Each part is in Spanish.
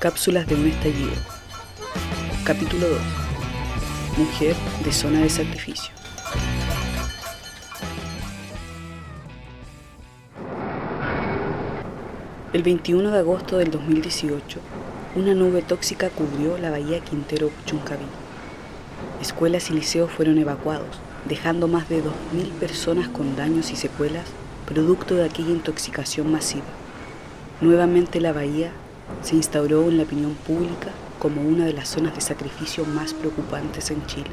Cápsulas de un estallido. Capítulo 2. Mujer de zona de sacrificio. El 21 de agosto del 2018, una nube tóxica cubrió la bahía Quintero Chuncaví. Escuelas y liceos fueron evacuados, dejando más de 2.000 personas con daños y secuelas producto de aquella intoxicación masiva. Nuevamente la bahía se instauró en la opinión pública como una de las zonas de sacrificio más preocupantes en Chile.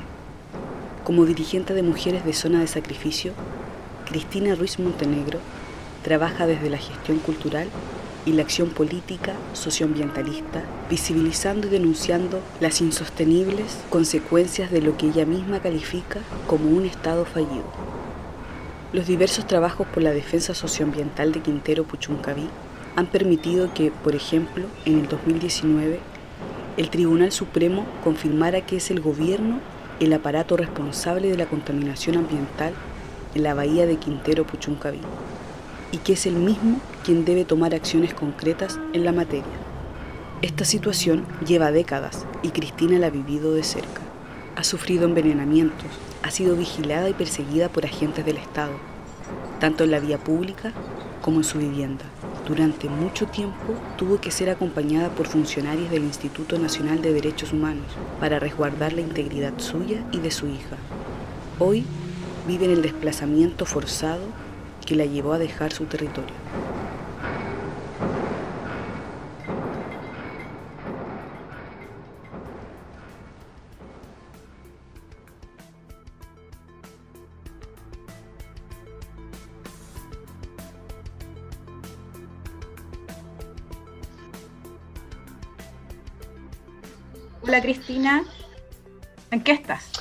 Como dirigente de Mujeres de Zona de Sacrificio, Cristina Ruiz Montenegro trabaja desde la gestión cultural y la acción política socioambientalista, visibilizando y denunciando las insostenibles consecuencias de lo que ella misma califica como un Estado fallido. Los diversos trabajos por la defensa socioambiental de Quintero Puchuncaví han permitido que, por ejemplo, en el 2019, el Tribunal Supremo confirmara que es el gobierno el aparato responsable de la contaminación ambiental en la bahía de Quintero Puchuncaví y que es el mismo quien debe tomar acciones concretas en la materia. Esta situación lleva décadas y Cristina la ha vivido de cerca. Ha sufrido envenenamientos, ha sido vigilada y perseguida por agentes del Estado, tanto en la vía pública como en su vivienda. Durante mucho tiempo tuvo que ser acompañada por funcionarios del Instituto Nacional de Derechos Humanos para resguardar la integridad suya y de su hija. Hoy vive en el desplazamiento forzado que la llevó a dejar su territorio. Cristina, ¿en qué estás?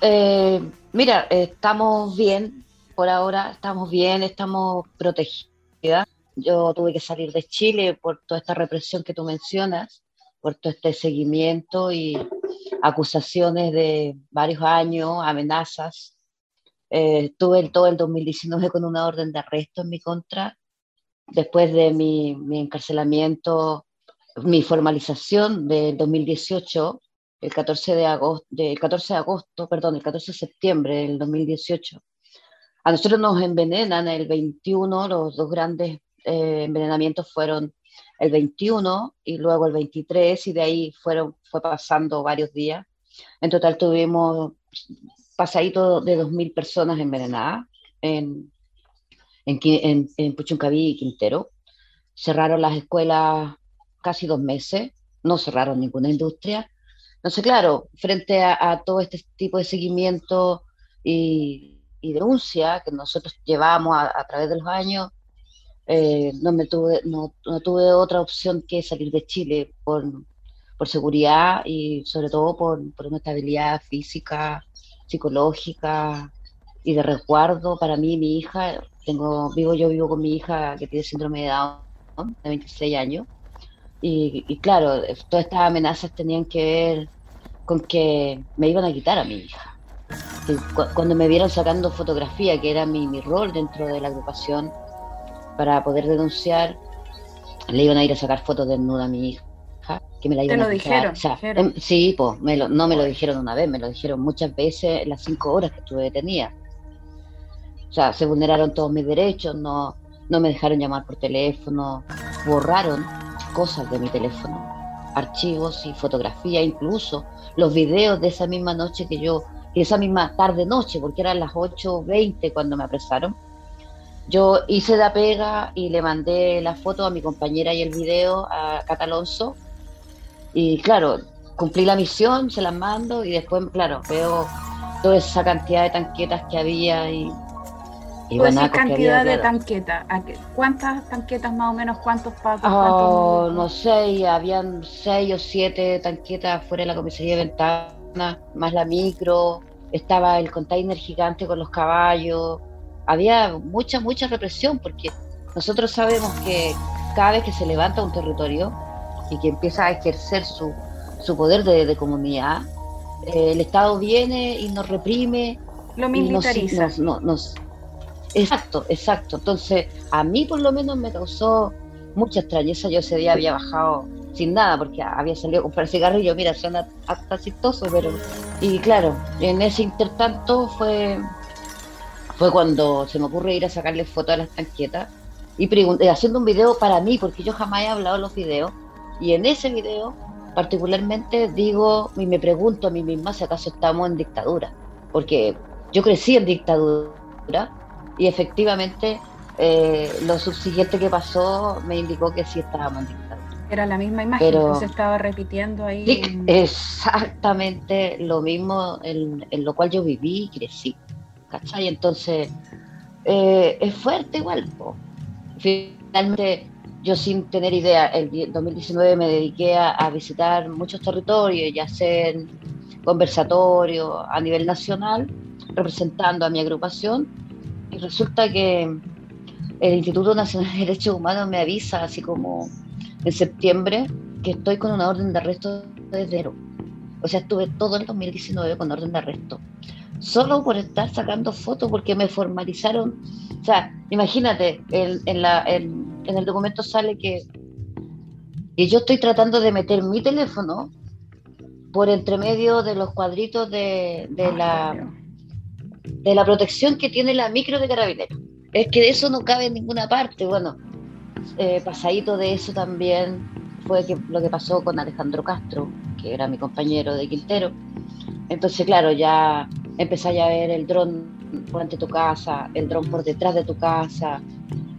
Eh, mira, estamos bien, por ahora estamos bien, estamos protegidas. Yo tuve que salir de Chile por toda esta represión que tú mencionas, por todo este seguimiento y acusaciones de varios años, amenazas. Eh, estuve todo el 2019 con una orden de arresto en mi contra. Después de mi, mi encarcelamiento mi formalización del 2018, el 14 de agosto, el 14 de agosto, perdón, el 14 de septiembre del 2018. A nosotros nos envenenan el 21, los dos grandes eh, envenenamientos fueron el 21 y luego el 23 y de ahí fueron, fue pasando varios días. En total tuvimos pasadito de 2.000 personas envenenadas en, en, en, en Puchuncaví y Quintero. Cerraron las escuelas casi dos meses, no cerraron ninguna industria. Entonces, claro, frente a, todo este tipo de seguimiento y, denuncia que nosotros llevamos a, través de los años, eh, no, me tuve, no, tuve otra opción que salir de Chile por, por seguridad y sobre todo por, por, una estabilidad física, psicológica y de resguardo para mí y mi hija. Tengo, vivo, yo vivo con mi hija que tiene síndrome de Down, de 26 años, y, claro, todas estas amenazas tenían que ver con que me iban a quitar a mi hija. cuando me vieron sacando fotografía, que era mi, mi rol dentro de la agrupación, para poder denunciar, le iban a ir a sacar fotos desnuda a mi hija. Que me la iban ¿Te lo dijeron? Em, sí, pues no me lo dijeron una vez, me lo dijeron muchas veces en las cinco horas que estuve detenida. O sea, se vulneraron todos mis derechos, no, no me dejaron llamar por teléfono, borraron cosas de mi teléfono, archivos y fotografía, incluso los videos de esa misma noche que yo, esa misma tarde-noche, porque eran las 8.20 cuando me apresaron. Yo hice la pega y le mandé la foto a mi compañera y el video a Catalonso. Y claro, cumplí la misión, se las mando y después, claro, veo toda esa cantidad de tanquetas que había y y cantidad de tanquetas. ¿Cuántas tanquetas más o menos? ¿Cuántos pacos? Oh, no sé, habían seis o siete tanquetas fuera de la comisaría de Ventana, más la micro, estaba el container gigante con los caballos. Había mucha, mucha represión porque nosotros sabemos que cada vez que se levanta un territorio y que empieza a ejercer su, su poder de, comunidad, eh, el Estado viene y nos reprime. Lo militariza. nos, Exacto, exacto. Entonces, a mí por lo menos me causó mucha extrañeza. Yo ese día había bajado sin nada, porque había salido a comprar cigarrillos, mira, suena hasta chistoso, pero... Y claro, en ese intertanto fue, fue cuando se me ocurre ir a sacarle fotos a las tanquetas y eh, haciendo un video para mí, porque yo jamás he hablado los videos, y en ese video particularmente digo y me pregunto a mí misma si acaso estamos en dictadura, porque yo crecí en dictadura y efectivamente eh, lo subsiguiente que pasó me indicó que sí estábamos en dictadura. Era la misma imagen que se estaba repitiendo ahí. exactamente lo mismo en, lo cual yo viví y crecí. ¿Cachai? Entonces, eh, es fuerte igual. Finalmente, yo sin tener idea, el 2019 me dediqué a, visitar muchos territorios y a hacer conversatorios a nivel nacional, representando a mi agrupación. Y resulta que el Instituto Nacional de Derechos Humanos me avisa, así como en septiembre que estoy con una orden de arresto desde enero. O sea, estuve todo el 2019 con orden de arresto. Solo por estar sacando fotos porque me formalizaron. O sea, imagínate, en, el documento sale que, que yo estoy tratando de meter mi teléfono por entre medio de los cuadritos de la, de la protección que tiene la micro de carabineros. Es que de eso no cabe en ninguna parte. Bueno, eh, pasadito de eso también fue que, lo que pasó con Alejandro Castro, que era mi compañero de Quintero. Entonces, claro, ya empecé a ver el dron por ante tu casa, el dron por detrás de tu casa,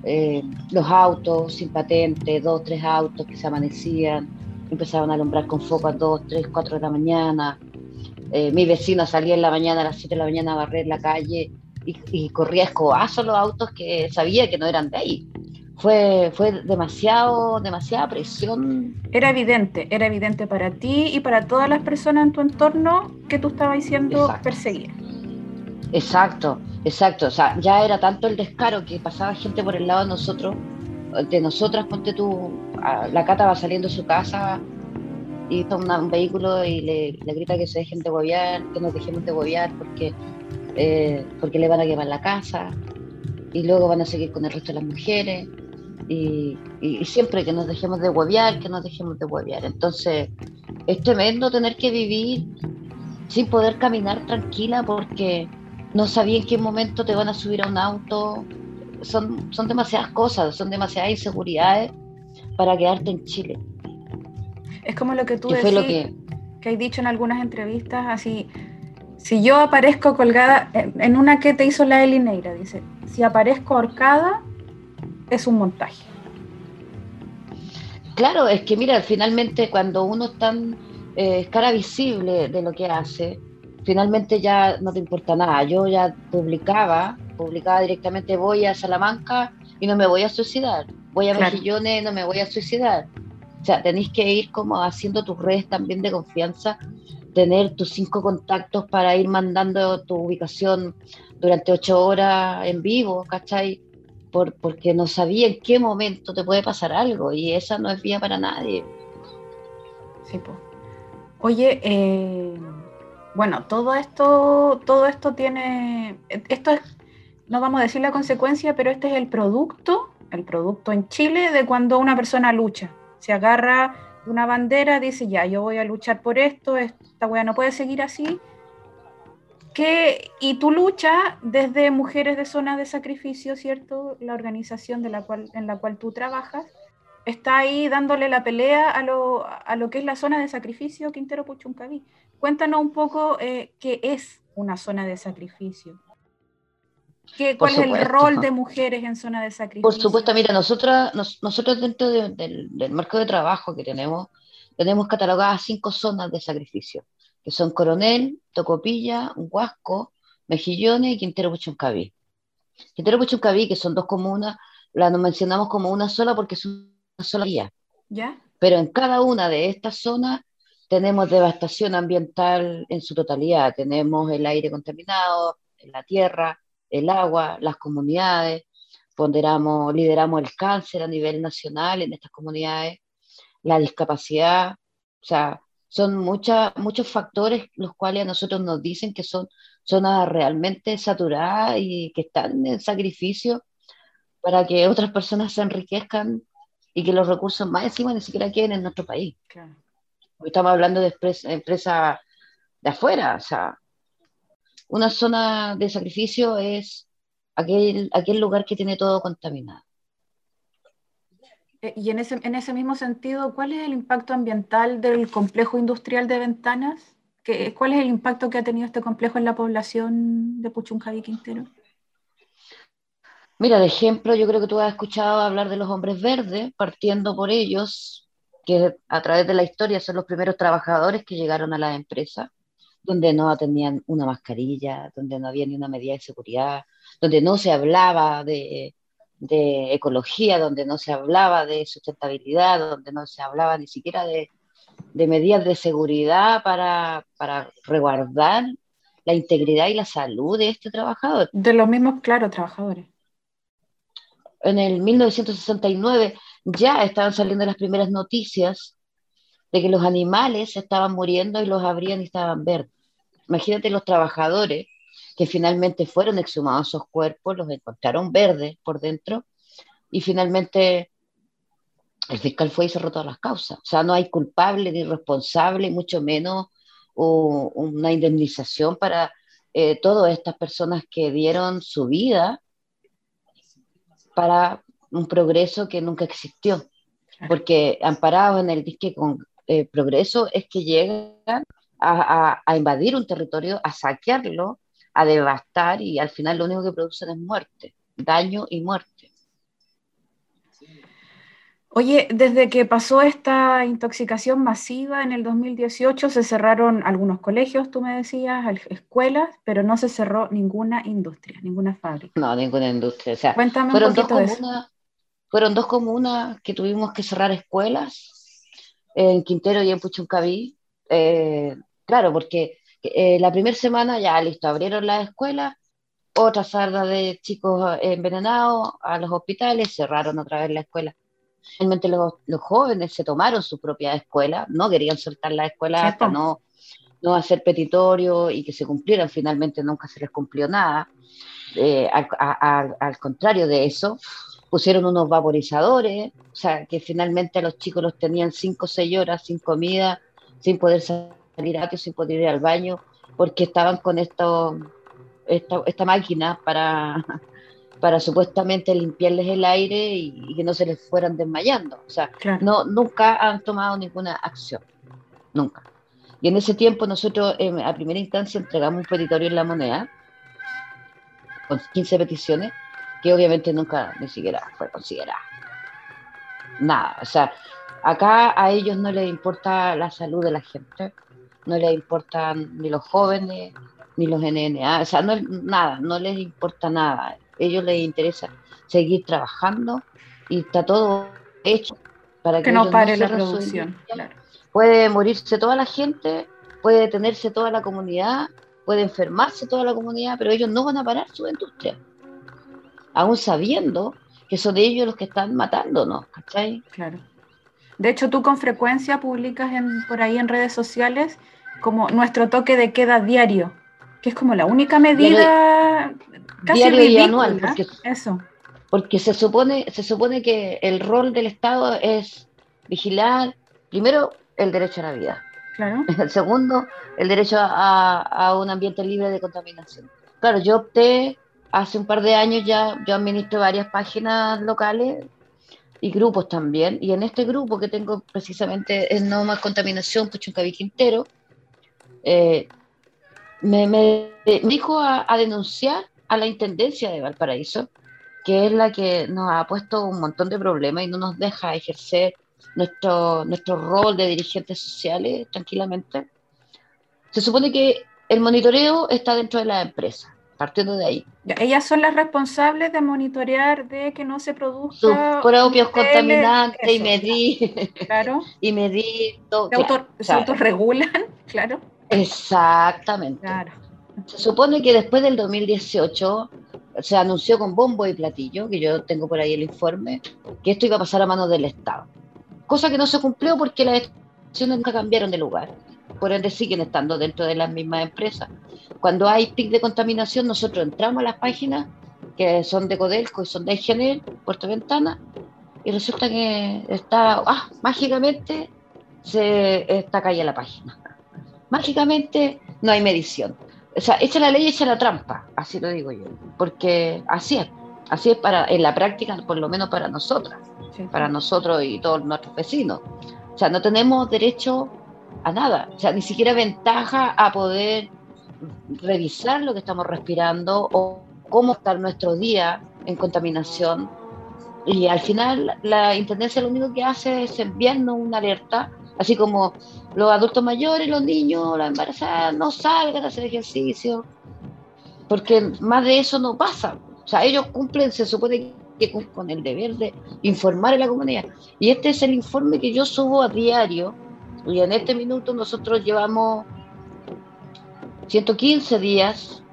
eh, los autos sin patente, dos, tres autos que se amanecían, empezaban a alumbrar con foco a dos, tres, cuatro de la mañana. Eh, mi vecino salía en la mañana, a las siete de la mañana, a barrer la calle y, y corría escobazo los autos que sabía que no eran de ahí fue, fue demasiado, demasiada presión. Era evidente, era evidente para ti y para todas las personas en tu entorno que tú estabas siendo perseguida. Exacto, exacto. O sea, ya era tanto el descaro que pasaba gente por el lado de nosotros, de nosotras, ponte tú, la cata va saliendo de su casa y toma un vehículo y le, grita que se dejen de huevear, que nos dejemos de huevear porque, eh, porque le van a quemar la casa y luego van a seguir con el resto de las mujeres y, siempre que nos dejemos de huevear, que nos dejemos de huevear. Entonces, es tremendo tener que vivir sin poder caminar tranquila porque no sabía en qué momento te van a subir a un auto. Son, son demasiadas cosas, son demasiadas inseguridades para quedarte en Chile. Es como lo que tú decís, que... que hay dicho en algunas entrevistas, así, si yo aparezco colgada, en una que te hizo la Elineira, dice, si aparezco ahorcada, es un montaje. Claro, es que mira, finalmente cuando uno está en eh, cara visible de lo que hace, finalmente ya no te importa nada. Yo ya publicaba, publicaba directamente voy a Salamanca y no me voy a suicidar. Voy a claro. Mejillones y no me voy a suicidar. O sea, tenéis que ir como haciendo tus redes también de confianza, tener tus cinco contactos para ir mandando tu ubicación durante ocho horas en vivo, ¿cachai? porque no sabía en qué momento te puede pasar algo y esa no es vía para nadie. Sí, pues. Oye, eh, bueno, todo esto, todo esto tiene, esto es, no vamos a decir la consecuencia, pero este es el producto, el producto en Chile de cuando una persona lucha, se agarra una bandera, dice ya, yo voy a luchar por esto, esta weá no puede seguir así, y tu lucha desde Mujeres de Zonas de Sacrificio, ¿cierto? La organización de la cual, en la cual tú trabajas, está ahí dándole la pelea a lo, a lo que es la zona de sacrificio Quintero Puchuncaví. Cuéntanos un poco eh, qué es una zona de sacrificio. ¿Qué, ¿Cuál es el rol de mujeres en zona de sacrificio? Por supuesto, mira, nosotros, nosotros dentro del, del marco de trabajo que tenemos, tenemos catalogadas cinco zonas de sacrificio que son Coronel, Tocopilla, Huasco, Mejillones y Quintero Puchuncaví. Quintero Puchuncaví, que son dos comunas, las mencionamos como una sola porque es una sola vía. ¿Ya? Pero en cada una de estas zonas tenemos devastación ambiental en su totalidad. Tenemos el aire contaminado, la tierra, el agua, las comunidades, ponderamos, lideramos el cáncer a nivel nacional en estas comunidades, la discapacidad, o sea, son muchos factores los cuales a nosotros nos dicen que son zonas realmente saturadas y que están en sacrificio para que otras personas se enriquezcan y que los recursos más encima ni siquiera queden en nuestro país. Estamos hablando de empresas de afuera, o sea, una zona de sacrificio es aquel, aquel lugar que tiene todo contaminado. Eh, y en ese, en ese mismo sentido, ¿cuál es el impacto ambiental del complejo industrial de ventanas? ¿Cuál es el impacto que ha tenido este complejo en la población de Puchuncaví Quintero? Mira, de ejemplo, yo creo que tú has escuchado hablar de los hombres verdes, partiendo por ellos, que a través de la historia son los primeros trabajadores que llegaron a la empresa, donde no tenían una mascarilla, donde no había ni una medida de seguridad, donde no se hablaba de, de ecología, donde no se hablaba de sustentabilidad, donde no se hablaba ni siquiera de, de medidas de seguridad para, para resguardar la integridad y la salud de este trabajador. De los mismos, claro, trabajadores. En el 1969 ya estaban saliendo las primeras noticias de que los animales estaban muriendo y los abrían y estaban verdes. Imagínate los trabajadores que finalmente fueron exhumados esos cuerpos, los encontraron verdes por dentro y finalmente el fiscal fue y cerró todas las causas. O sea, no hay culpable ni responsable, mucho menos una indemnización para eh, todas estas personas que dieron su vida para un progreso que nunca existió. Porque amparados en el disque con eh, progreso es que llegan a, a, invadir un territorio, a saquearlo, a devastar y al final lo único que producen es muerte, daño y muerte. Oye, desde que pasó esta intoxicación masiva en el 2018, se cerraron algunos colegios, tú me decías, escuelas, pero no se cerró ninguna industria, ninguna fábrica. No, ninguna industria. O sea, Cuéntame fueron, dos comunas, fueron dos comunas que tuvimos que cerrar escuelas, en Quintero y en Puchuncaví. Eh, claro, porque eh, la primera semana ya listo, abrieron las escuelas, otra sarda de chicos envenenados a los hospitales, cerraron otra vez la escuela Realmente los, los, jóvenes se tomaron su propia escuela, no querían soltar la escuela hasta no, no hacer petitorio y que se cumplieran. Finalmente nunca se les cumplió nada. Eh, al, al, contrario de eso, pusieron unos vaporizadores, o sea, que finalmente a los chicos los tenían cinco o seis horas sin comida, sin poder salir a sin poder ir al baño, porque estaban con esto, esta, esta máquina para, para supuestamente limpiarles el aire y, que no se les fueran desmayando. O sea, no, nunca han tomado ninguna acción, nunca. Y en ese tiempo nosotros a primera instancia entregamos un petitorio en la moneda con 15 peticiones que obviamente nunca ni siquiera fue considerada. Nada, o sea, acá a ellos no les importa la salud de la gente, no les importan ni los jóvenes, ni los NNA, o sea, no, nada, no les importa nada ellos les interesa seguir trabajando y está todo hecho para que, no pare la producción. Puede morirse toda la gente, puede detenerse toda la comunidad, puede enfermarse toda la comunidad, pero ellos no van a parar su industria, aún sabiendo que son ellos los que están matándonos, ¿cachai? Claro. De hecho, tú con frecuencia publicas en, por ahí en redes sociales como nuestro toque de queda diario, que es como la única medida diario y anual. Porque, Eso. Porque se supone, se supone que el rol del Estado es vigilar, primero, el derecho a la vida. Claro. El segundo, el derecho a, a, un ambiente libre de contaminación. Claro, yo opté hace un par de años ya, yo administro varias páginas locales y grupos también. Y en este grupo que tengo precisamente en No Más Contaminación, Puchuncaví Quintero, eh, me, me, dijo a, a, denunciar a la Intendencia de Valparaíso, que es la que nos ha puesto un montón de problemas y no nos deja ejercer nuestro, nuestro rol de dirigentes sociales tranquilamente. Se supone que el monitoreo está dentro de la empresa, partiendo de ahí. Ellas son las responsables de monitorear de que no se produzca sus propios contaminantes y medir claro y medir todo. Se, autorregulan, claro. Exactamente. Claro. Se supone que después del 2018 se anunció con bombo y platillo, que yo tengo por ahí el informe, que esto iba a pasar a manos del Estado. Cosa que no se cumplió porque las estaciones nunca cambiaron de lugar. Por ende siguen estando dentro de las mismas empresas. Cuando hay pic de contaminación, nosotros entramos a las páginas que son de Codelco y son de Enel, Puerto Ventana, y resulta que está, ah, mágicamente se está caída la página. Mágicamente no hay medición. O sea, echa la ley, echa la trampa, así lo digo yo, porque así es, así es para, en la práctica, por lo menos para nosotras, para nosotros y todos nuestros vecinos. O sea, no tenemos derecho a nada, o sea, ni siquiera ventaja a poder revisar lo que estamos respirando o cómo está nuestro día en contaminación. Y al final la Intendencia lo único que hace es enviarnos una alerta, así como los adultos mayores, los niños, las embarazadas, no salgan a hacer ejercicio, porque más de eso no pasa. O sea, ellos cumplen, se supone que con el deber de informar a la comunidad. Y este es el informe que yo subo a diario, y en este minuto nosotros llevamos 115 días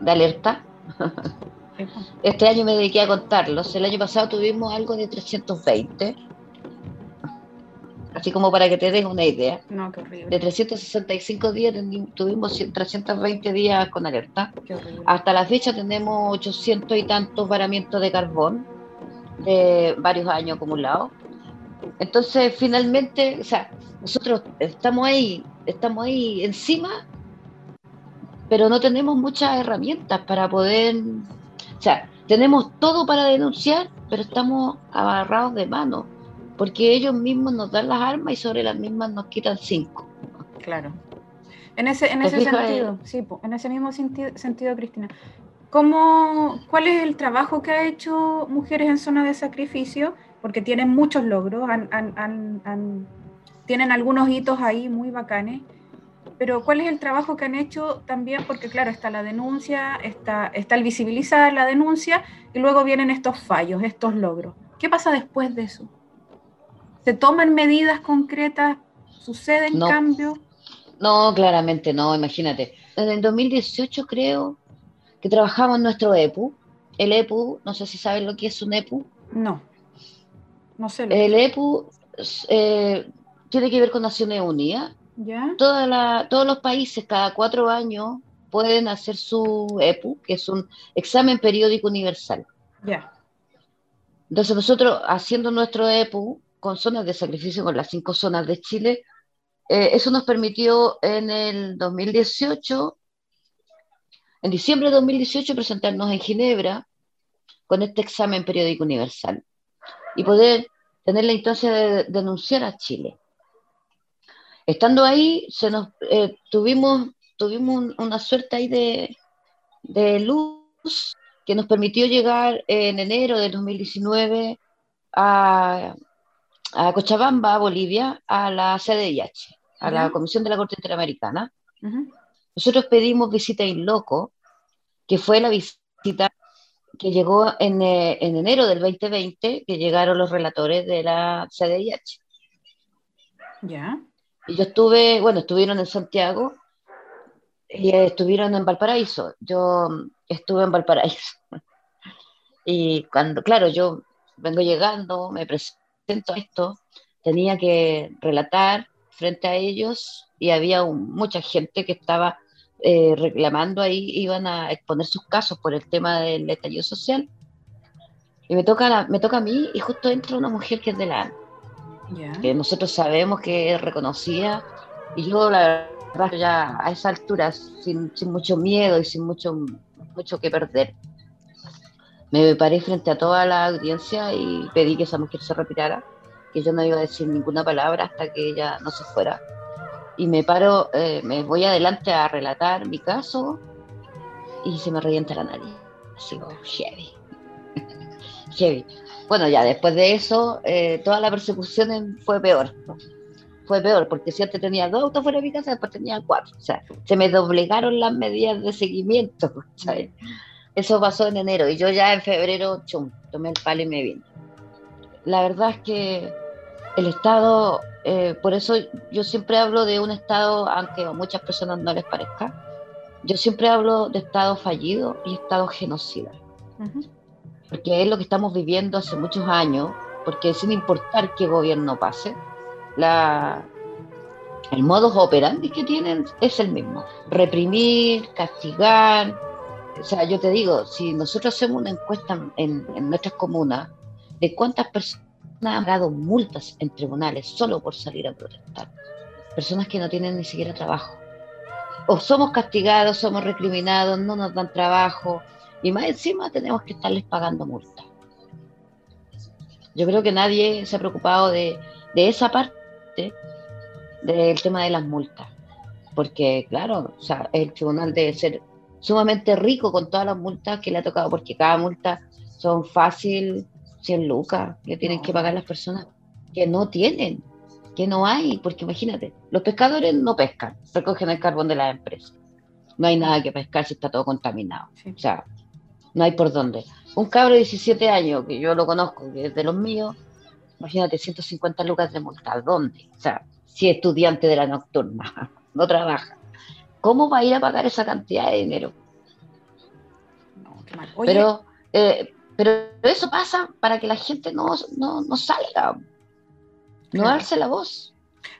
de alerta. Este año me dediqué a contarlos. El año pasado tuvimos algo de 320. Así como para que te des una idea. No, qué horrible. De 365 días tuvimos 320 días con alerta. Hasta la fecha tenemos 800 y tantos varamientos de carbón de varios años acumulados. Entonces, finalmente, o sea, nosotros estamos ahí, estamos ahí encima, pero no tenemos muchas herramientas para poder, o sea, tenemos todo para denunciar, pero estamos agarrados de mano, porque ellos mismos nos dan las armas y sobre las mismas nos quitan cinco. Claro. En ese, en ese sentido, sí, en ese mismo sentido, sentido Cristina. ¿Cómo, ¿Cuál es el trabajo que ha hecho Mujeres en Zona de Sacrificio? Porque tienen muchos logros, tienen algunos hitos ahí muy bacanes, pero ¿cuál es el trabajo que han hecho también? Porque claro, está la denuncia, está, está el visibilizar la denuncia y luego vienen estos fallos, estos logros. ¿Qué pasa después de eso? ¿Se toman medidas concretas? ¿Suceden cambios? No, claramente no, imagínate. En el 2018 creo que trabajamos nuestro EPU. El EPU, no sé si sabes lo que es un EPU. No, no sé. el EPU eh, tiene que ver con Naciones Unidas. ¿Ya? todos los países cada cuatro años pueden hacer su EPU, que es un examen periódico universal. Ya. Entonces nosotros haciendo nuestro EPU con zonas de sacrificio, con las cinco zonas de Chile, eh, eso nos permitió en el 2018 en diciembre de 2018 presentarnos en Ginebra con este examen periódico universal y poder tener la instancia de denunciar a Chile. Estando ahí, se nos, eh, tuvimos, tuvimos una suerte ahí de, de luz que nos permitió llegar en enero del 2019 a, a Cochabamba, Bolivia, a la CDIH, a la Comisión de la Corte Interamericana. Nosotros pedimos visita in loco que fue la visita que llegó en, eh, en, enero del 2020, que llegaron los relatores de la CDIH. Ya. Y yo estuve, bueno, estuvieron en Santiago y estuvieron en Valparaíso. Yo estuve en Valparaíso. Y cuando, claro, yo vengo llegando, me presento a esto, tenía que relatar frente a ellos y había mucha gente que estaba eh, reclamando ahí, iban a exponer sus casos por el tema del estallido social. Y me toca, me toca a mí y justo entra una mujer que es de la que nosotros sabemos que es reconocida. Y yo, la verdad, ya a esa altura, sin, sin mucho miedo y sin mucho, mucho que perder, me paré frente a toda la audiencia y pedí que esa mujer se retirara, que yo no iba a decir ninguna palabra hasta que ella no se fuera y me paro, eh, me voy adelante a relatar mi caso y se me revienta la nariz. Así heavy. heavy. Bueno, ya después de eso, eh, toda la persecución fue peor. Fue peor, porque si antes tenía dos autos fuera de mi casa, después tenía cuatro. O sea, se me doblegaron las medidas de seguimiento. Eso pasó en enero y yo ya en febrero, chum, tomé el palo y me vine. La verdad es que el Estado eh, por eso yo siempre hablo de un Estado, aunque a muchas personas no les parezca, yo siempre hablo de Estado fallido y Estado genocida. Porque es lo que estamos viviendo hace muchos años, porque sin importar qué gobierno pase, la, el modus operandi que tienen es el mismo. Reprimir, castigar. O sea, yo te digo, si nosotros hacemos una encuesta en, en nuestras comunas, de cuántas personas han dado multas en tribunales solo por salir a protestar. Personas que no tienen ni siquiera trabajo. O somos castigados, somos recriminados, no nos dan trabajo y más encima tenemos que estarles pagando multas. Yo creo que nadie se ha preocupado de, de esa parte del tema de las multas. Porque, claro, o sea, el tribunal debe ser sumamente rico con todas las multas que le ha tocado, porque cada multa son fácil 100 lucas que tienen que pagar las personas que no tienen, que no hay, porque imagínate, los pescadores no pescan, recogen el carbón de la empresa. No hay nada que pescar si está todo contaminado. O sea, no hay por dónde. Un cabro de 17 años, que yo lo conozco, que es de los míos, imagínate, 150 lucas de multa, ¿dónde? O sea, si es estudiante de la nocturna, no trabaja. ¿Cómo va a ir a pagar esa cantidad de dinero? Pero eh, pero eso pasa para que la gente no, no, salga, no darse la voz.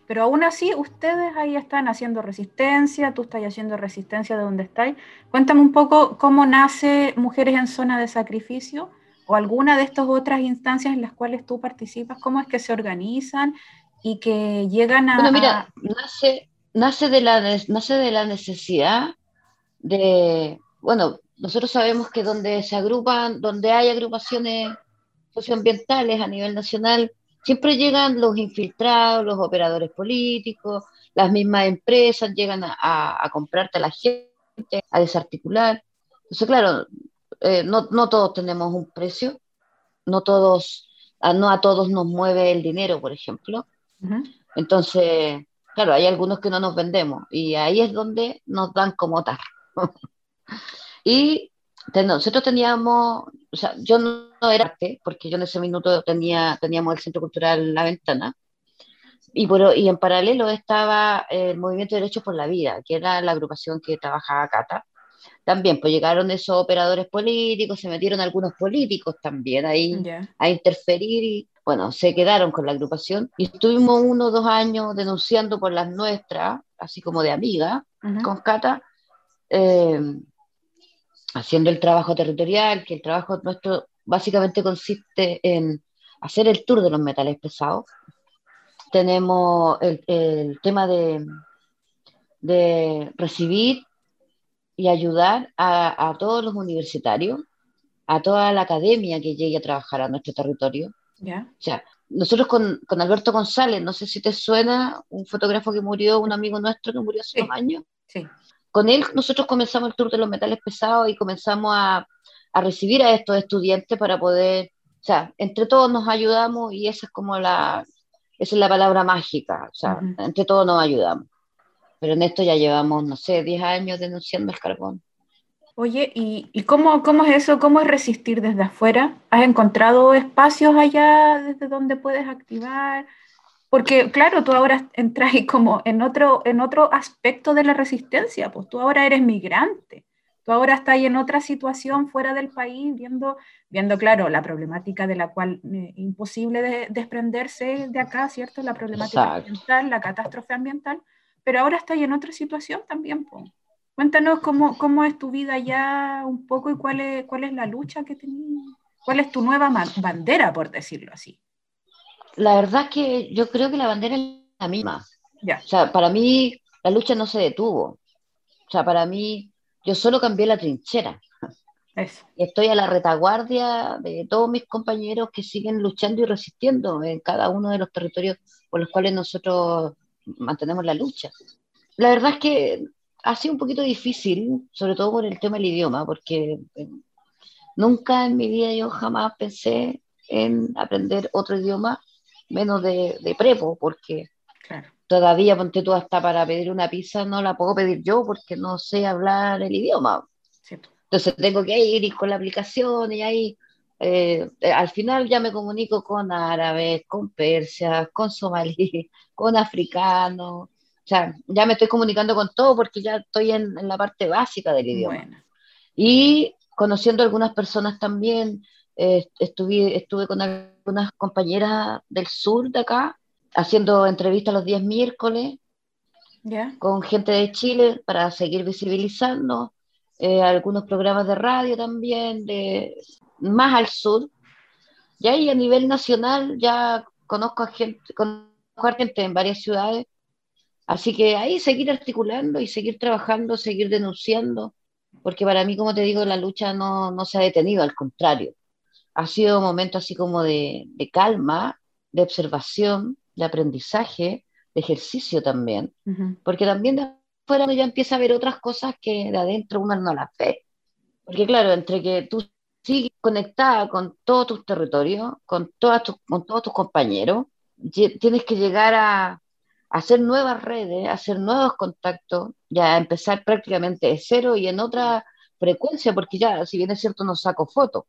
Pero aún así, ustedes ahí están haciendo resistencia, tú estás haciendo resistencia de donde estáis. Cuéntame un poco cómo nace Mujeres en Zona de Sacrificio o alguna de estas otras instancias en las cuales tú participas, cómo es que se organizan y que llegan a... Bueno, mira, nace, nace, de, la, nace de la necesidad de, bueno, nosotros sabemos que donde se agrupan, donde hay agrupaciones socioambientales a nivel nacional, siempre llegan los infiltrados, los operadores políticos, las mismas empresas llegan a, comprarte a la gente, a desarticular. Entonces, claro, eh, no, todos tenemos un precio, no todos, no a todos nos mueve el dinero, por ejemplo. Entonces, claro, hay algunos que no nos vendemos y ahí es donde nos dan como tal. Y nosotros teníamos, o sea, yo no, era arte, porque yo en ese minuto tenía, teníamos el Centro Cultural La Ventana, y, por, y en paralelo estaba el Movimiento de Derechos por la Vida, que era la agrupación que trabajaba Cata. También, pues llegaron esos operadores políticos, se metieron algunos políticos también ahí a interferir y, bueno, se quedaron con la agrupación. Y estuvimos uno o dos años denunciando por las nuestras, así como de amiga, con Cata, eh, haciendo el trabajo territorial, que el trabajo nuestro básicamente consiste en hacer el tour de los metales pesados. Tenemos el, tema de, de, recibir y ayudar a, todos los universitarios, a toda la academia que llegue a trabajar a nuestro territorio. O sea, nosotros con, con, Alberto González, no sé si te suena, un fotógrafo que murió, un amigo nuestro que murió hace unos años. Sí con él nosotros comenzamos el tour de los metales pesados y comenzamos a, recibir a estos estudiantes para poder, o sea, entre todos nos ayudamos y esa es como la, esa es la palabra mágica, o sea, entre todos nos ayudamos. Pero en esto ya llevamos, no sé, 10 años denunciando el carbón. Oye, ¿y, y cómo, cómo, es eso? ¿Cómo es resistir desde afuera? ¿Has encontrado espacios allá desde donde puedes activar? Porque claro, tú ahora entras como en otro, en otro aspecto de la resistencia, pues tú ahora eres migrante, tú ahora estás ahí en otra situación fuera del país, viendo, viendo claro, la problemática de la cual eh, imposible desprenderse de acá, ¿cierto? La problemática ambiental, la catástrofe ambiental, pero ahora estás en otra situación también. Pues. Cuéntanos cómo, cómo es tu vida ya un poco y cuál es, cuál es la lucha que tenías, cuál es tu nueva bandera, por decirlo así la verdad es que yo creo que la bandera es la misma. O sea, para mí la lucha no se detuvo. O sea, para mí yo solo cambié la trinchera. Y estoy a la retaguardia de todos mis compañeros que siguen luchando y resistiendo en cada uno de los territorios por los cuales nosotros mantenemos la lucha. La verdad es que ha sido un poquito difícil, sobre todo por el tema del idioma, porque eh, nunca en mi vida yo jamás pensé en aprender otro idioma menos de, de prepo, porque todavía, ponte tú, hasta para pedir una pizza no la puedo pedir yo porque no sé hablar el idioma. Entonces tengo que ir y con la aplicación y ahí eh, al final ya me comunico con árabes, con persias, con somalíes, con africanos. O sea, ya me estoy comunicando con todo porque ya estoy en, la parte básica del idioma. Y conociendo algunas personas también, eh, estuve, estuve con algunas compañeras del sur de acá, haciendo entrevistas los días miércoles con gente de Chile para seguir visibilizando, eh, algunos programas de radio también, de, más al sur. Y ahí a nivel nacional ya conozco a gente, conozco a gente en varias ciudades, así que ahí seguir articulando y seguir trabajando, seguir denunciando, porque para mí, como te digo, la lucha no, no se ha detenido, al contrario, ha sido un momento así como de, de calma, de observación, de aprendizaje, de ejercicio también, porque también de afuera ya empieza a ver otras cosas que de adentro uno no las ve. Porque claro, entre que tú sigues conectada con todos tus territorios, con, todas con todos tus compañeros, tienes que llegar a, hacer nuevas redes, hacer nuevos contactos, ya empezar prácticamente de cero y en otra frecuencia, porque ya, si bien es cierto, no saco fotos,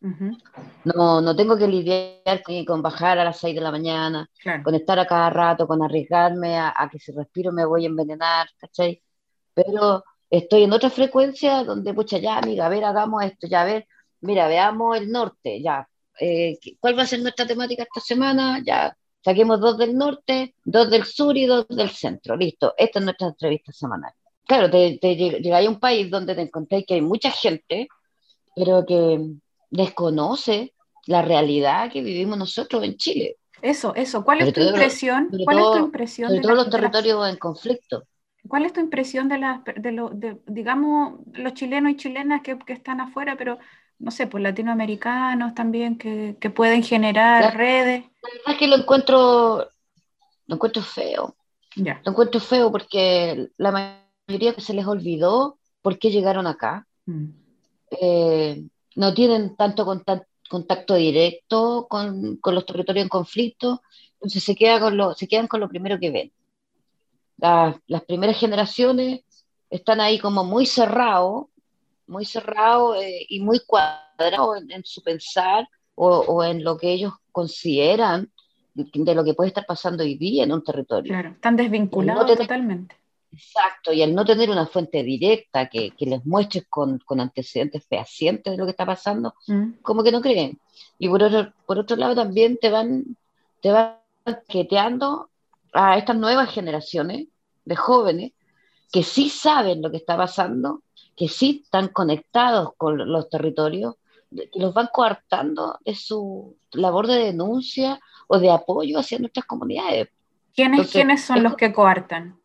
no, no tengo que lidiar con, bajar a las 6 de la mañana, con estar a cada rato, con arriesgarme a, que si respiro me voy a envenenar, ¿cachai? Pero estoy en otra frecuencia donde, pucha, ya, amiga, a ver, hagamos esto, ya, a ver, mira, veamos el norte, ya. Eh, ¿Cuál va a ser nuestra temática esta semana? Ya, saquemos dos del norte, dos del sur y dos del centro, listo. Esta es nuestra entrevista semanal. Claro, te, te llegáis a un país donde te encontráis que hay mucha gente, pero que desconoce la realidad que vivimos nosotros en Chile. Eso, eso. ¿Cuál es tu impresión? ¿Cuál es tu impresión de todos los territorios en conflicto? ¿Cuál es tu impresión de, las, de, lo, de digamos, los chilenos y chilenas que, que, están afuera, pero no sé, pues latinoamericanos también que, que pueden generar redes? La verdad es que lo encuentro, lo encuentro feo. ya Lo encuentro feo porque la mayoría que se les olvidó por qué llegaron acá. Mm. Eh, no tienen tanto contacto, directo con, los territorios en conflicto, entonces se, queda con lo, se quedan con lo primero que ven. las primeras generaciones están ahí como muy cerrados, muy cerrados eh, y muy cuadrados en, su pensar o, en lo que ellos consideran de lo que puede estar pasando hoy día en un territorio. Claro, están desvinculados totalmente. Exacto, y al no tener una fuente directa que, les muestres con, antecedentes fehacientes de lo que está pasando, mm. como que no creen. Y por otro, por otro lado también te van, te van queteando a estas nuevas generaciones de jóvenes que sí saben lo que está pasando, que sí están conectados con los territorios, que los van coartando de su labor de denuncia o de apoyo hacia nuestras comunidades. ¿Quiénes, ¿quiénes son los que coartan?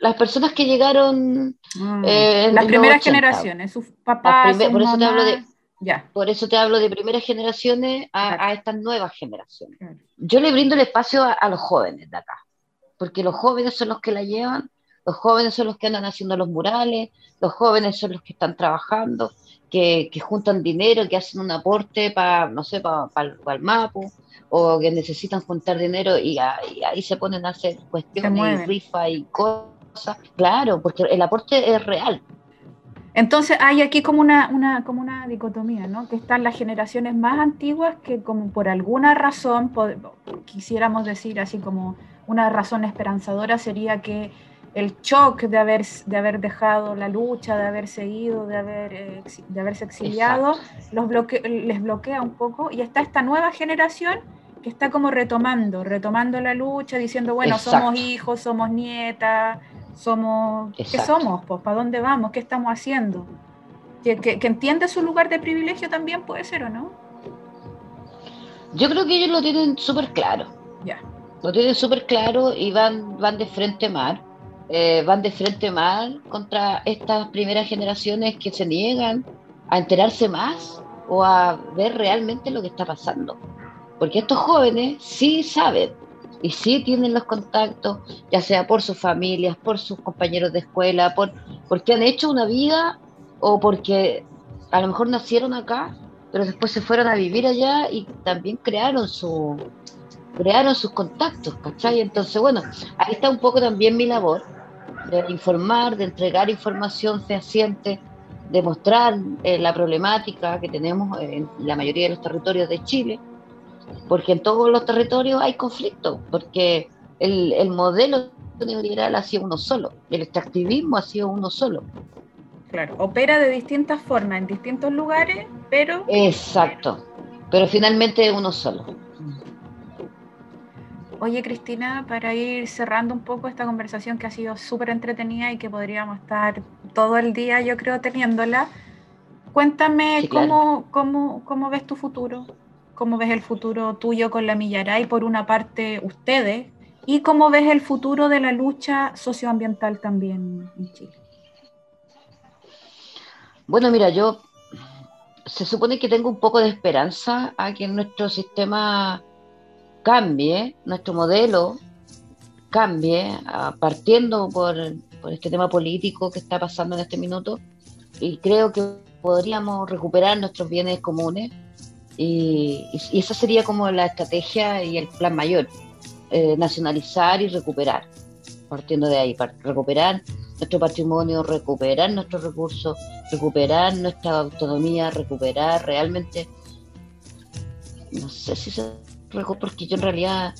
Las personas que llegaron. Mm. Eh, las primeras generaciones, sus papás. por, eso te hablo de, por eso te hablo de primeras generaciones a, estas nuevas generaciones. Yo le brindo el espacio a, los jóvenes de acá, porque los jóvenes son los que la llevan, los jóvenes son los que andan haciendo los murales, los jóvenes son los que están trabajando, que, juntan dinero, que hacen un aporte para, no sé, para el MAPU, o que necesitan juntar dinero y, ahí se ponen a hacer cuestiones y rifa y cosas. Claro, porque el aporte es real. Entonces hay aquí como una, una, como una dicotomía, ¿no? Que están las generaciones más antiguas que como por alguna razón, quisiéramos decir así como una razón esperanzadora sería que el shock de, haber, de haber dejado la lucha, de haber seguido, de, haber, eh, de haberse exiliado, los les bloquea un poco y está esta nueva generación que está como retomando, retomando la lucha, diciendo, bueno, somos hijos, somos nietas, somos... ¿Qué somos? Pues, ¿Para dónde vamos? ¿Qué estamos haciendo? Que, que, entiende su lugar de privilegio también puede ser, ¿o no? Yo creo que ellos lo tienen súper claro. Ya. Lo tienen súper claro y van, van de frente mal. Eh, van de frente mal contra estas primeras generaciones que se niegan a enterarse más o a ver realmente lo que está pasando. Porque estos jóvenes sí saben y sí tienen los contactos, ya sea por sus familias, por sus compañeros de escuela, por, porque han hecho una vida o porque a lo mejor nacieron acá, pero después se fueron a vivir allá y también crearon su crearon sus contactos, ¿cachai? Entonces, bueno, ahí está un poco también mi labor de informar, de entregar información fehaciente, de mostrar eh, la problemática que tenemos en la mayoría de los territorios de Chile porque en todos los territorios hay conflicto, porque el, el modelo neoliberal ha sido uno solo, el extractivismo ha sido uno solo. Claro, opera de distintas formas en distintos lugares, pero... Exacto, pero finalmente uno solo. Oye, Cristina, para ir cerrando un poco esta conversación que ha sido súper entretenida y que podríamos estar todo el día, yo creo, teniéndola, Cuéntame cómo, cómo, cómo ves tu futuro, cómo ves el futuro tuyo con la Millaray, por una parte ustedes, y cómo ves el futuro de la lucha socioambiental también en Chile. Bueno, mira, yo se supone que tengo un poco de esperanza a que nuestro sistema cambie, nuestro modelo cambie, partiendo por, por este tema político que está pasando en este minuto, y creo que podríamos recuperar nuestros bienes comunes y, esa sería como la estrategia y el plan mayor, eh, nacionalizar y recuperar, partiendo de ahí, para recuperar nuestro patrimonio, recuperar nuestros recursos, recuperar nuestra autonomía, recuperar realmente, no sé si se porque yo en realidad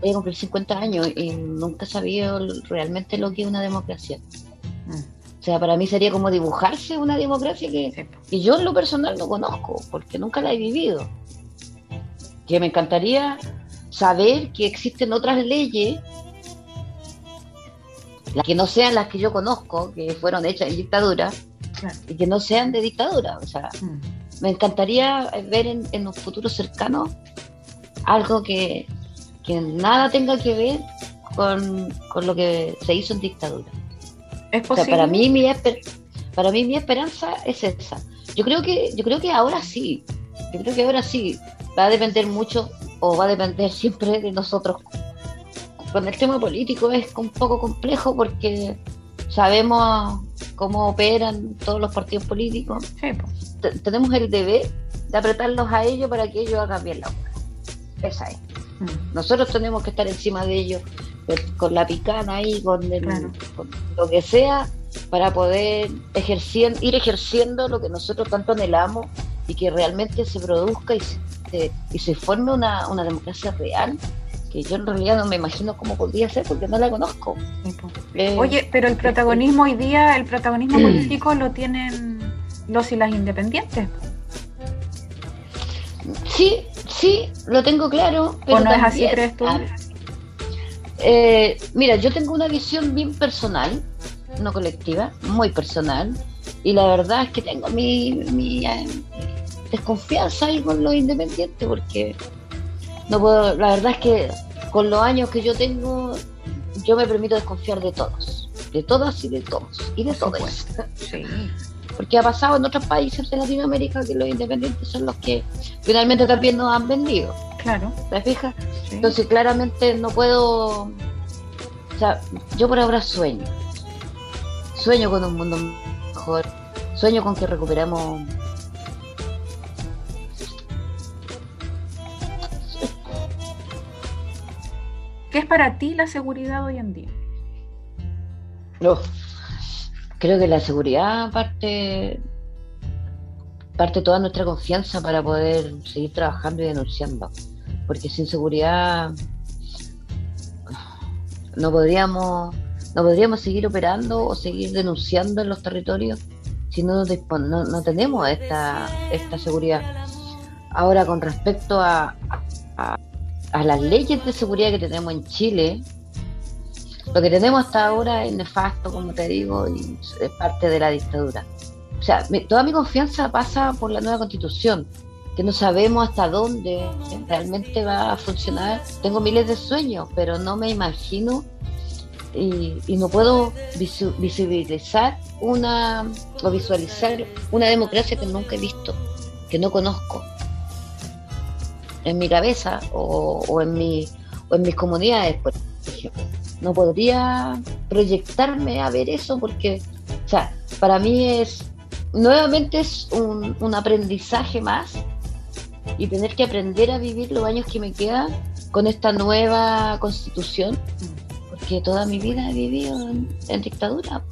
voy a cumplir 50 años y nunca he sabido realmente lo que es una democracia. Mm. O sea, para mí sería como dibujarse una democracia que, yo en lo personal no conozco, porque nunca la he vivido. Que me encantaría saber que existen otras leyes, las que no sean las que yo conozco, que fueron hechas en dictadura, y que no sean de dictadura. O sea, mm. me encantaría ver en, un futuro cercano algo que, nada tenga que ver con, con lo que se hizo en dictadura para mí mi para mí mi esperanza es esa. Yo creo que yo creo que ahora sí. Yo creo que ahora sí va a depender mucho o va a depender siempre de nosotros. Con el tema político es un poco complejo porque sabemos cómo operan todos los partidos políticos. Tenemos el deber de apretarlos a ellos para que ellos hagan bien la obra. Esa es. Mm. Nosotros tenemos que estar encima de ellos con la picana ahí, con, lo que sea, para poder ejercer, ir ejerciendo lo que nosotros tanto anhelamos y que realmente se produzca y se, y se forme una, democracia real que yo en realidad no me imagino cómo podría ser porque no la conozco. Eh, Oye, pero el protagonismo hoy día, el protagonismo político lo tienen los y las independientes. Sí, sí, lo tengo claro. Pero ¿O no es así, crees tú? Eh, mira, yo tengo una visión bien personal, no colectiva, muy personal, y la verdad es que tengo mi, eh, desconfianza ahí con los independientes, porque no puedo, la verdad es que con los años que yo tengo, yo me permito desconfiar de todos, de todas y de todos, y de todos. Sí. Porque ha pasado en otros países de Latinoamérica que los independientes son los que finalmente también nos han vendido. Claro. ¿Te fijas? Entonces, claramente no puedo. O sea, yo por ahora sueño. Sueño con un mundo mejor. Sueño con que recuperemos. ¿Qué es para ti la seguridad hoy en día? No. Creo que la seguridad parte parte toda nuestra confianza para poder seguir trabajando y denunciando. Porque sin seguridad no podríamos, no podríamos seguir operando o seguir denunciando en los territorios si no, no, tenemos esta, esta seguridad. Ahora, con respecto a, a, las leyes de seguridad que tenemos en Chile, lo que tenemos hasta ahora es nefasto, como te digo, y es parte de la dictadura o sea, toda mi confianza pasa por la nueva constitución, que no sabemos hasta dónde realmente va a funcionar. Tengo miles de sueños, pero no me imagino y, no puedo visibilizar una o visualizar una democracia que nunca he visto, que no conozco en mi cabeza o, en, mi, o en mis comunidades, por ejemplo. No podría proyectarme a ver eso porque, o sea, para mí es nuevamente es un, aprendizaje más y tener que aprender a vivir los años que me quedan con esta nueva constitución, porque toda mi vida he vivido en, dictadura.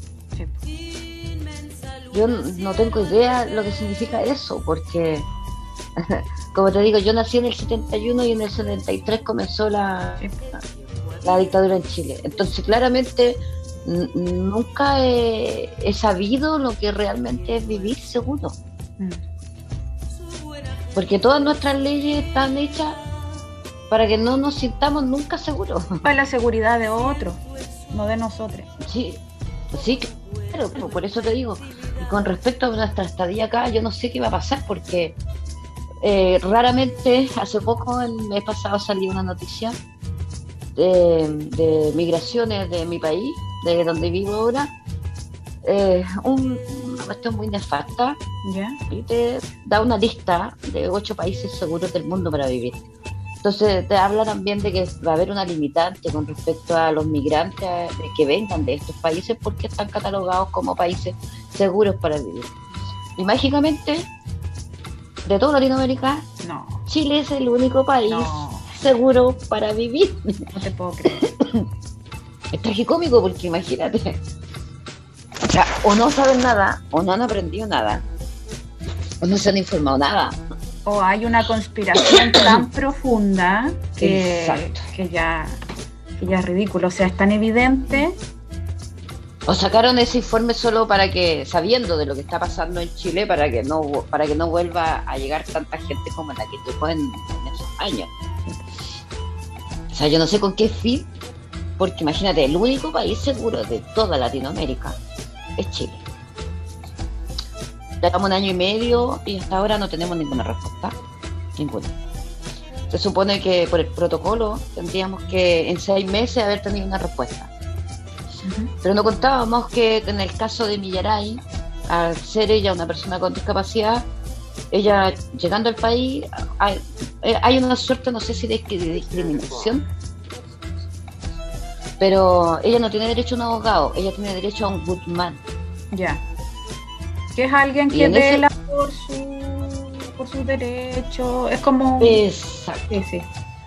Yo no tengo idea lo que significa eso, porque, como te digo, yo nací en el 71 y en el 73 comenzó la, la dictadura en Chile. Entonces, claramente nunca he, sabido lo que realmente es vivir seguro. Mm. Porque todas nuestras leyes están hechas para que no nos sintamos nunca seguros. Para la seguridad de otros, no de nosotros. Sí, sí, claro, por eso te digo. con respecto a nuestra estadía acá, yo no sé qué va a pasar porque eh, raramente, hace poco, el mes pasado salió una noticia de, migraciones de mi país, de donde vivo ahora, eh, una cuestión muy nefasta y te da una lista de ocho países seguros del mundo para vivir. Entonces te habla también de que va a haber una limitante con respecto a los migrantes que vengan de estos países porque están catalogados como países seguros para vivir. Y mágicamente, de toda Latinoamérica, no. Chile es el único país seguro para vivir. No te puedo creer. Es tragicómico porque imagínate. O sea, o no saben nada, o no han aprendido nada, o no se han informado nada. O hay una conspiración tan profunda que, que, ya, que ya es ridículo. O sea, es tan evidente o sacaron ese informe solo para que, sabiendo de lo que está pasando en Chile, para que no, para que no vuelva a llegar tanta gente como la que llegó en, esos años. O sea, yo no sé con qué fin, porque imagínate, el único país seguro de toda Latinoamérica es Chile. Llevamos un año y medio y hasta ahora no tenemos ninguna respuesta. Ninguna. Se supone que por el protocolo tendríamos que en seis meses haber tenido una respuesta pero no contábamos que en el caso de Millaray, al ser ella una persona con discapacidad, ella llegando al país, hay, eh, una suerte, no sé si de, discriminación, pero ella no tiene derecho a un abogado, ella tiene derecho a un goodman. Ya. Que es alguien que vela por su por sus derechos, es como... Exacto.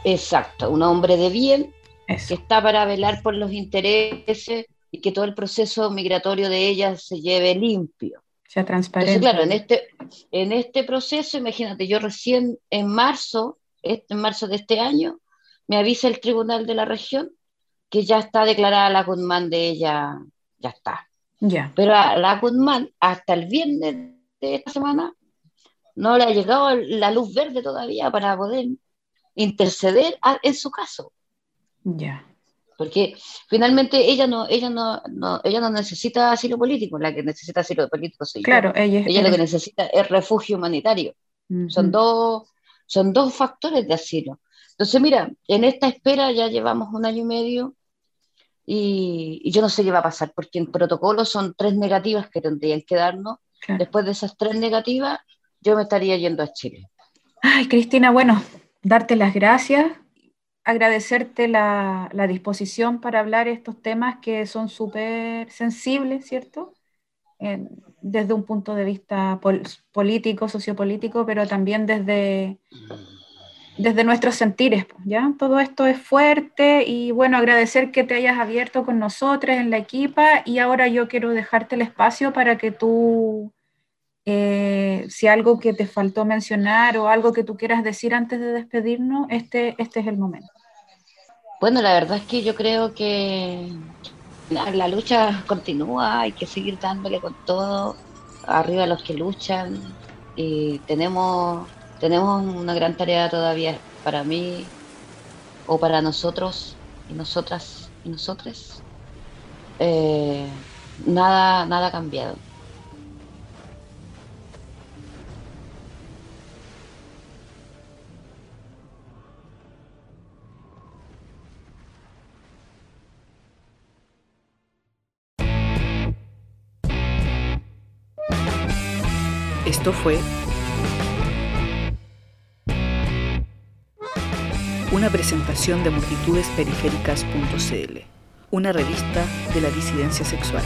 Exacto, un hombre de bien que está para velar por los intereses y que todo el proceso migratorio de ella se lleve limpio. Sea transparente. Entonces, claro, en este, en este proceso, imagínate, yo recién en marzo, en marzo de este año, me avisa el tribunal de la región que ya está declarada la Guzmán de ella, ya está. Ya. Pero a la Guzmán, hasta el viernes de esta semana, no le ha llegado la luz verde todavía para poder interceder en su caso. Ya. Porque finalmente ella no, ella no, ella no necesita asilo político, la que necesita asilo político soy claro, Ella, ella lo que necesita es refugio humanitario. Son dos, son dos factores de asilo. Entonces, mira, en esta espera ya llevamos un año y medio y, yo no sé qué va a pasar, porque en protocolo son tres negativas que tendrían que darnos. Después de esas tres negativas, yo me estaría yendo a Chile. Ay, Cristina, bueno, darte las gracias agradecerte la, disposición para hablar estos temas que son súper sensibles, ¿cierto? desde un punto de vista político, sociopolítico, pero también desde, desde nuestros sentires, ¿ya? Todo esto es fuerte y bueno, agradecer que te hayas abierto con nosotros en la equipa y ahora yo quiero dejarte el espacio para que tú eh, si algo que te faltó mencionar o algo que tú quieras decir antes de despedirnos, este, este es el momento. Bueno, la verdad es que yo creo que la, lucha continúa, hay que seguir dándole con todo, arriba los que luchan y tenemos, tenemos una gran tarea todavía para mí o para nosotros y nosotras y nosotros. Eh, nada, nada ha cambiado. Esto fue una presentación de multitudesperiféricas.cl, una revista de la disidencia sexual.